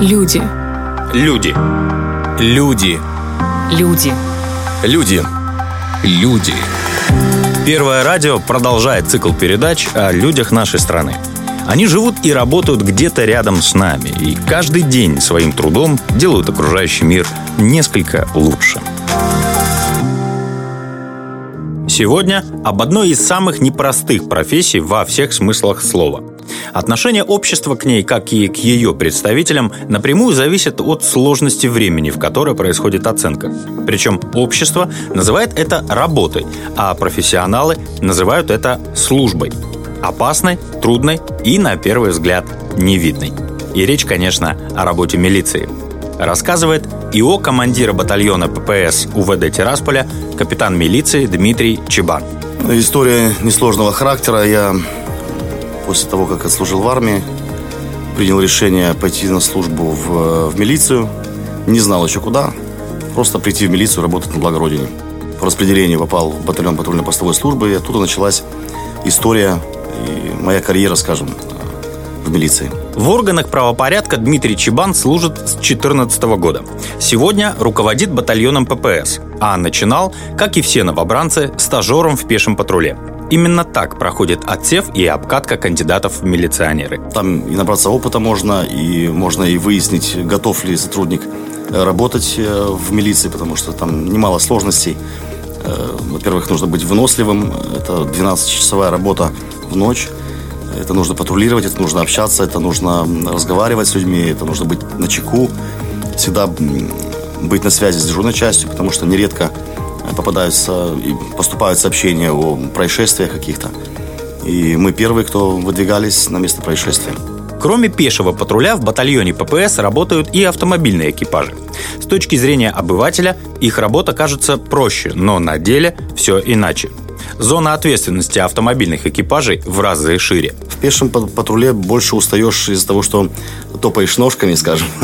Люди. Люди. Люди. Люди. Люди. Люди. Первое радио продолжает цикл передач о людях нашей страны. Они живут и работают где-то рядом с нами, и каждый день своим трудом делают окружающий мир несколько лучше. Сегодня об одной из самых непростых профессий во всех смыслах слова. Отношение общества к ней, как и к ее представителям, напрямую зависит от сложности времени, в которое происходит оценка. Причем общество называет это работой, а профессионалы называют это службой. Опасной, трудной и, на первый взгляд, невидной. И речь, конечно, о работе милиции. Рассказывает ИО командира батальона ППС УВД Тирасполя капитан милиции Дмитрий Чебан. История несложного характера. Я после того, как отслужил в армии, принял решение пойти на службу в, в милицию. Не знал еще куда. Просто прийти в милицию, работать на благо Родине. По распределению попал в батальон патрульно-постовой службы, и оттуда началась история и моя карьера, скажем, в милиции. В органах правопорядка Дмитрий Чебан служит с 2014 года. Сегодня руководит батальоном ППС, а начинал, как и все новобранцы, стажером в пешем патруле. Именно так проходит отсев и обкатка кандидатов в милиционеры. Там и набраться опыта можно, и можно и выяснить, готов ли сотрудник э, работать э, в милиции, потому что там немало сложностей. Э, во-первых, нужно быть выносливым. Это 12-часовая работа в ночь. Это нужно патрулировать, это нужно общаться, это нужно разговаривать с людьми, это нужно быть на чеку, всегда быть на связи с дежурной частью, потому что нередко попадаются и поступают сообщения о происшествиях каких-то. И мы первые, кто выдвигались на место происшествия. Кроме пешего патруля в батальоне ППС работают и автомобильные экипажи. С точки зрения обывателя их работа кажется проще, но на деле все иначе. Зона ответственности автомобильных экипажей в разы шире. В пешем патруле больше устаешь из-за того, что топаешь ножками, скажем.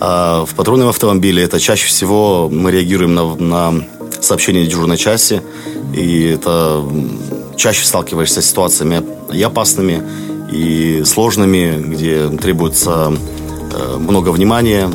А в патрульном автомобиле это чаще всего мы реагируем на, на сообщения дежурной части, и это чаще сталкиваешься с ситуациями и опасными, и сложными, где требуется э, много внимания,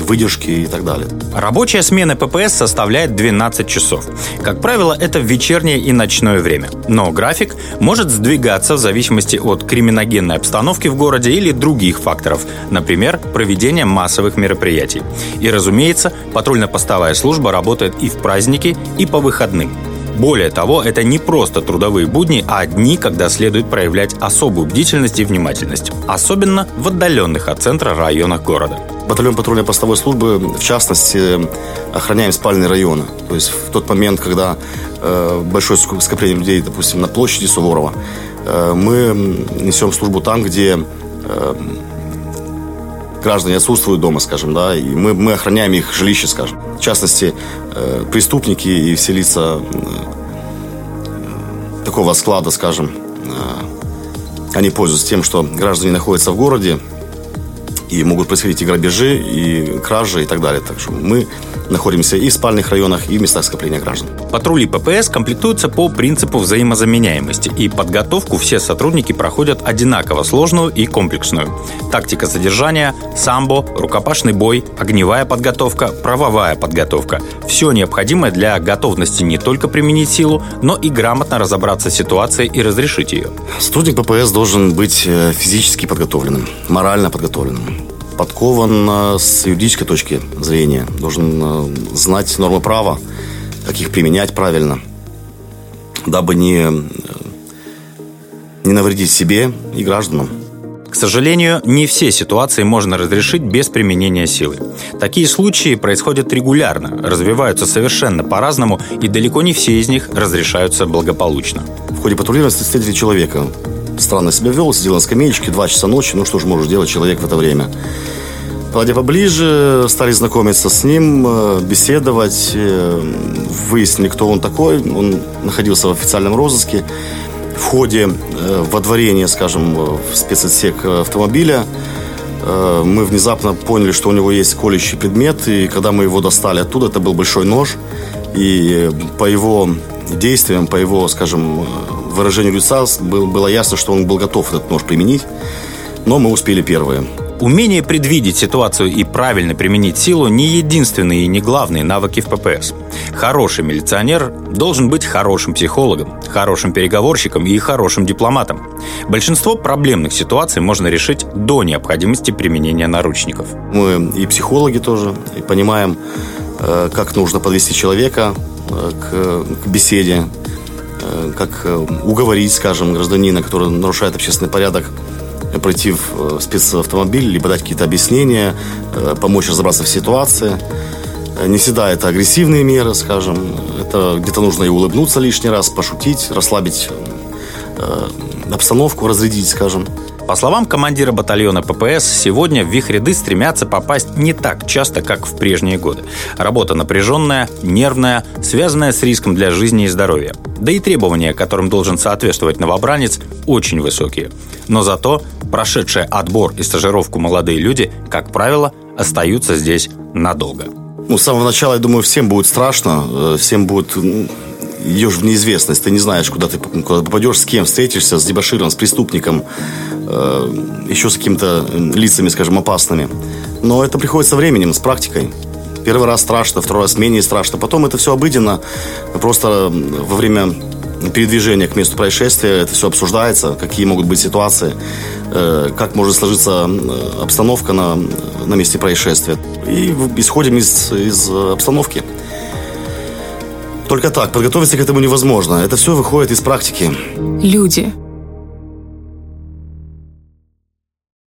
выдержки и так далее. Рабочая смена ППС составляет 12 часов. Как правило, это вечернее и ночное время. Но график может сдвигаться в зависимости от криминогенной обстановки в городе или других факторов, например, проведения массовых мероприятий. И, разумеется, патрульно-постовая служба работает и в праздники, и по выходным. Более того, это не просто трудовые будни, а дни, когда следует проявлять особую бдительность и внимательность. Особенно в отдаленных от центра районах города батальон патрульной постовой службы, в частности, охраняем спальные районы. То есть в тот момент, когда э, большое скопление людей, допустим, на площади Суворова, э, мы несем службу там, где э, граждане отсутствуют дома, скажем, да, и мы, мы охраняем их жилище, скажем. В частности, э, преступники и все лица э, такого склада, скажем, э, они пользуются тем, что граждане находятся в городе, и могут происходить и грабежи, и кражи, и так далее. Так что мы находимся и в спальных районах, и в местах скопления граждан. Патрули ППС комплектуются по принципу взаимозаменяемости, и подготовку все сотрудники проходят одинаково сложную и комплексную. Тактика содержания, самбо, рукопашный бой, огневая подготовка, правовая подготовка. Все необходимое для готовности не только применить силу, но и грамотно разобраться с ситуацией и разрешить ее. Сотрудник ППС должен быть э, физически подготовленным, морально подготовленным подкован с юридической точки зрения, должен э, знать нормы права, как их применять правильно, дабы не, э, не навредить себе и гражданам. К сожалению, не все ситуации можно разрешить без применения силы. Такие случаи происходят регулярно, развиваются совершенно по-разному, и далеко не все из них разрешаются благополучно. В ходе патрулирования встретили человека, странно себя вел, сидел на скамеечке, 2 часа ночи, ну что же может делать человек в это время? Подойдя поближе, стали знакомиться с ним, э, беседовать, э, выяснили, кто он такой. Он находился в официальном розыске. В ходе э, водворения, скажем, в спецотсек автомобиля, мы внезапно поняли, что у него есть колющий предмет, и когда мы его достали оттуда, это был большой нож, и по его действиям, по его, скажем, выражению лица было ясно, что он был готов этот нож применить, но мы успели первые. Умение предвидеть ситуацию и правильно применить силу не единственные и не главные навыки в ППС. Хороший милиционер должен быть хорошим психологом, хорошим переговорщиком и хорошим дипломатом. Большинство проблемных ситуаций можно решить до необходимости применения наручников. Мы и психологи тоже и понимаем, э, как нужно подвести человека э, к, беседе, как уговорить, скажем, гражданина, который нарушает общественный порядок, пройти в э, спецавтомобиль, либо дать какие-то объяснения, э, помочь разобраться в ситуации. Э, не всегда это агрессивные меры, скажем. Это где-то нужно и улыбнуться лишний раз, пошутить, расслабить обстановку, разрядить, скажем. По словам командира батальона ППС, сегодня в их ряды стремятся попасть не так часто, как в прежние годы. Работа напряженная, нервная, связанная с риском для жизни и здоровья. Да и требования, которым должен соответствовать новобранец, очень высокие. Но зато прошедшие отбор и стажировку молодые люди, как правило, остаются здесь надолго. Ну, с самого начала, я думаю, всем будет страшно, э, всем будет идешь в неизвестность, ты не знаешь, куда ты куда попадешь, с кем встретишься, с дебаширом, с преступником, э, еще с какими-то лицами, скажем, опасными. Но это приходит со временем, с практикой. Первый раз страшно, второй раз менее страшно. Потом это все обыденно. Просто во время передвижения к месту происшествия это все обсуждается, какие могут быть ситуации, э, как может сложиться обстановка на, на месте происшествия. И исходим из, из обстановки. Только так, подготовиться к этому невозможно. Это все выходит из практики. Люди –